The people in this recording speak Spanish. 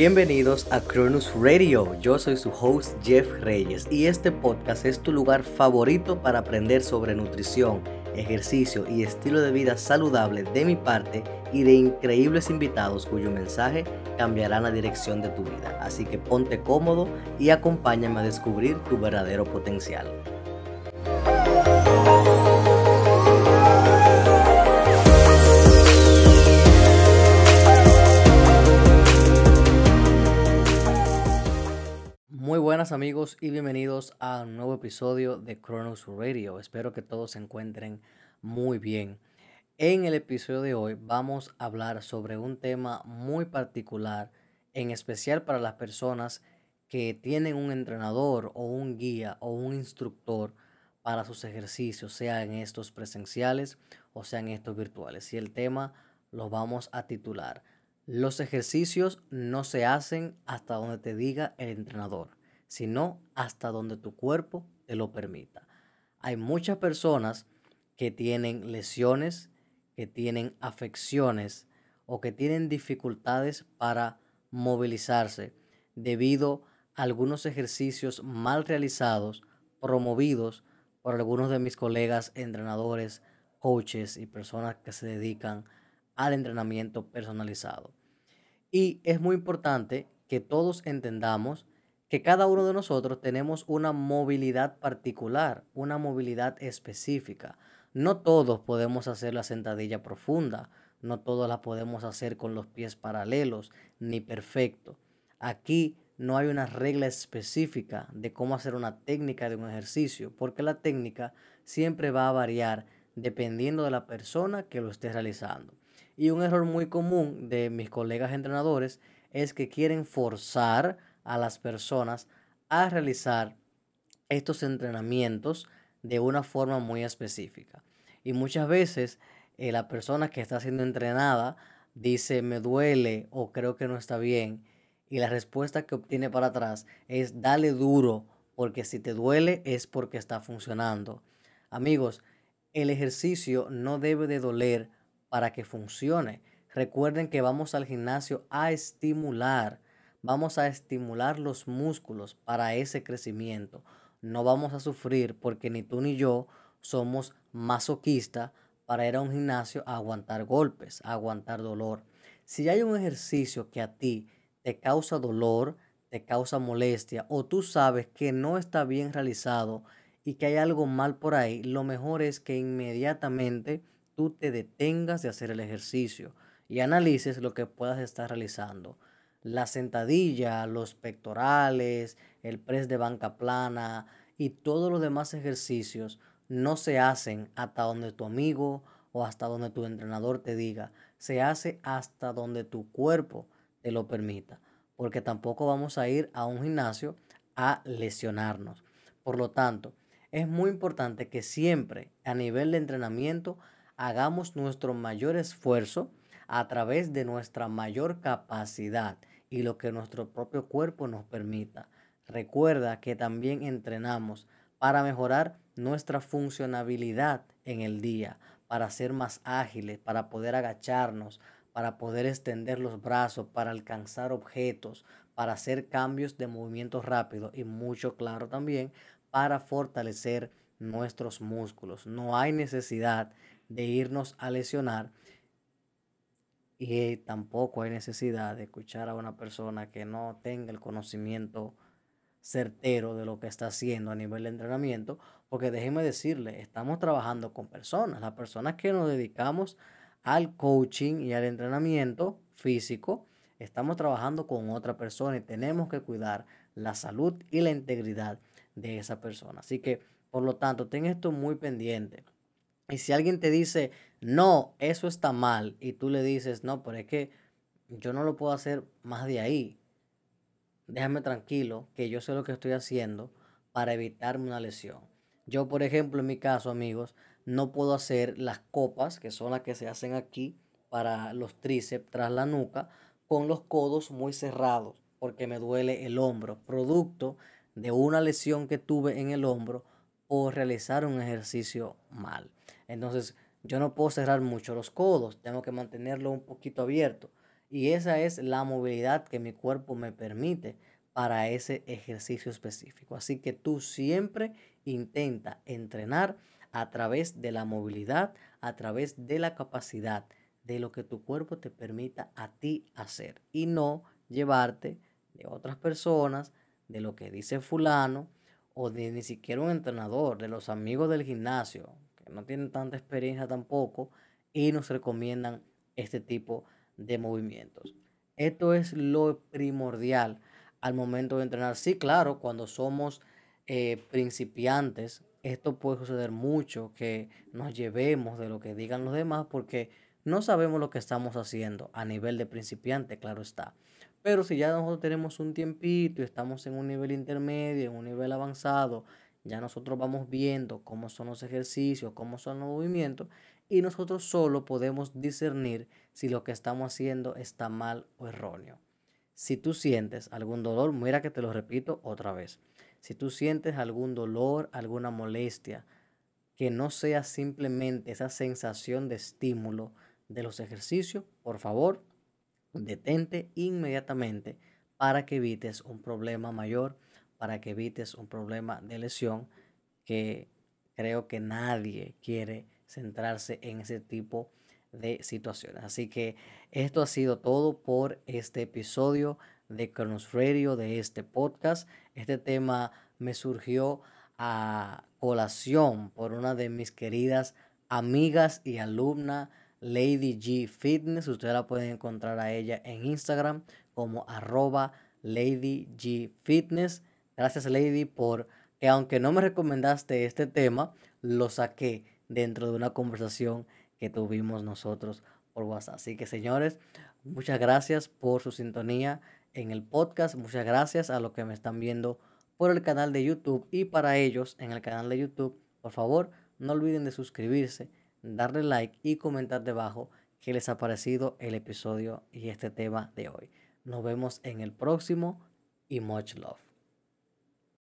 Bienvenidos a Cronus Radio, yo soy su host Jeff Reyes y este podcast es tu lugar favorito para aprender sobre nutrición, ejercicio y estilo de vida saludable de mi parte y de increíbles invitados cuyo mensaje cambiará la dirección de tu vida. Así que ponte cómodo y acompáñame a descubrir tu verdadero potencial. Buenas amigos y bienvenidos a un nuevo episodio de Chronos Radio. Espero que todos se encuentren muy bien. En el episodio de hoy vamos a hablar sobre un tema muy particular, en especial para las personas que tienen un entrenador o un guía o un instructor para sus ejercicios, sea en estos presenciales o sea en estos virtuales. Y el tema lo vamos a titular. Los ejercicios no se hacen hasta donde te diga el entrenador sino hasta donde tu cuerpo te lo permita. Hay muchas personas que tienen lesiones, que tienen afecciones o que tienen dificultades para movilizarse debido a algunos ejercicios mal realizados, promovidos por algunos de mis colegas entrenadores, coaches y personas que se dedican al entrenamiento personalizado. Y es muy importante que todos entendamos que cada uno de nosotros tenemos una movilidad particular, una movilidad específica. No todos podemos hacer la sentadilla profunda, no todos la podemos hacer con los pies paralelos, ni perfecto. Aquí no hay una regla específica de cómo hacer una técnica de un ejercicio, porque la técnica siempre va a variar dependiendo de la persona que lo esté realizando. Y un error muy común de mis colegas entrenadores es que quieren forzar a las personas a realizar estos entrenamientos de una forma muy específica. Y muchas veces eh, la persona que está siendo entrenada dice me duele o creo que no está bien y la respuesta que obtiene para atrás es dale duro porque si te duele es porque está funcionando. Amigos, el ejercicio no debe de doler para que funcione. Recuerden que vamos al gimnasio a estimular vamos a estimular los músculos para ese crecimiento. No vamos a sufrir porque ni tú ni yo somos masoquistas para ir a un gimnasio a aguantar golpes, a aguantar dolor. Si hay un ejercicio que a ti te causa dolor, te causa molestia o tú sabes que no está bien realizado y que hay algo mal por ahí, lo mejor es que inmediatamente tú te detengas de hacer el ejercicio y analices lo que puedas estar realizando la sentadilla, los pectorales, el press de banca plana y todos los demás ejercicios no se hacen hasta donde tu amigo o hasta donde tu entrenador te diga. Se hace hasta donde tu cuerpo te lo permita. Porque tampoco vamos a ir a un gimnasio a lesionarnos. Por lo tanto, es muy importante que siempre a nivel de entrenamiento hagamos nuestro mayor esfuerzo a través de nuestra mayor capacidad y lo que nuestro propio cuerpo nos permita. Recuerda que también entrenamos para mejorar nuestra funcionabilidad en el día, para ser más ágiles, para poder agacharnos, para poder extender los brazos, para alcanzar objetos, para hacer cambios de movimiento rápido y mucho claro también para fortalecer nuestros músculos. No hay necesidad de irnos a lesionar y tampoco hay necesidad de escuchar a una persona que no tenga el conocimiento certero de lo que está haciendo a nivel de entrenamiento, porque déjeme decirle, estamos trabajando con personas, las personas que nos dedicamos al coaching y al entrenamiento físico, estamos trabajando con otra persona y tenemos que cuidar la salud y la integridad de esa persona. Así que, por lo tanto, ten esto muy pendiente. Y si alguien te dice, no, eso está mal, y tú le dices, no, pero es que yo no lo puedo hacer más de ahí, déjame tranquilo, que yo sé lo que estoy haciendo para evitarme una lesión. Yo, por ejemplo, en mi caso, amigos, no puedo hacer las copas, que son las que se hacen aquí para los tríceps tras la nuca, con los codos muy cerrados, porque me duele el hombro, producto de una lesión que tuve en el hombro o realizar un ejercicio mal. Entonces, yo no puedo cerrar mucho los codos, tengo que mantenerlo un poquito abierto. Y esa es la movilidad que mi cuerpo me permite para ese ejercicio específico. Así que tú siempre intenta entrenar a través de la movilidad, a través de la capacidad de lo que tu cuerpo te permita a ti hacer y no llevarte de otras personas, de lo que dice fulano o de ni siquiera un entrenador, de los amigos del gimnasio, no tienen tanta experiencia tampoco y nos recomiendan este tipo de movimientos. Esto es lo primordial al momento de entrenar. Sí, claro, cuando somos eh, principiantes, esto puede suceder mucho, que nos llevemos de lo que digan los demás porque no sabemos lo que estamos haciendo a nivel de principiante, claro está. Pero si ya nosotros tenemos un tiempito y estamos en un nivel intermedio, en un nivel avanzado, ya nosotros vamos viendo cómo son los ejercicios, cómo son los movimientos y nosotros solo podemos discernir si lo que estamos haciendo está mal o erróneo. Si tú sientes algún dolor, mira que te lo repito otra vez. Si tú sientes algún dolor, alguna molestia, que no sea simplemente esa sensación de estímulo de los ejercicios, por favor, detente inmediatamente para que evites un problema mayor, para que evites un problema de lesión que creo que nadie quiere centrarse en ese tipo de situaciones. Así que esto ha sido todo por este episodio de Cronos Radio, de este podcast. Este tema me surgió a colación por una de mis queridas amigas y alumna Lady G Fitness. Ustedes la pueden encontrar a ella en Instagram como arroba Lady G Fitness. Gracias Lady por que aunque no me recomendaste este tema, lo saqué dentro de una conversación que tuvimos nosotros por WhatsApp. Así que señores, muchas gracias por su sintonía en el podcast. Muchas gracias a los que me están viendo por el canal de YouTube y para ellos en el canal de YouTube, por favor, no olviden de suscribirse darle like y comentar debajo qué les ha parecido el episodio y este tema de hoy. Nos vemos en el próximo y much love.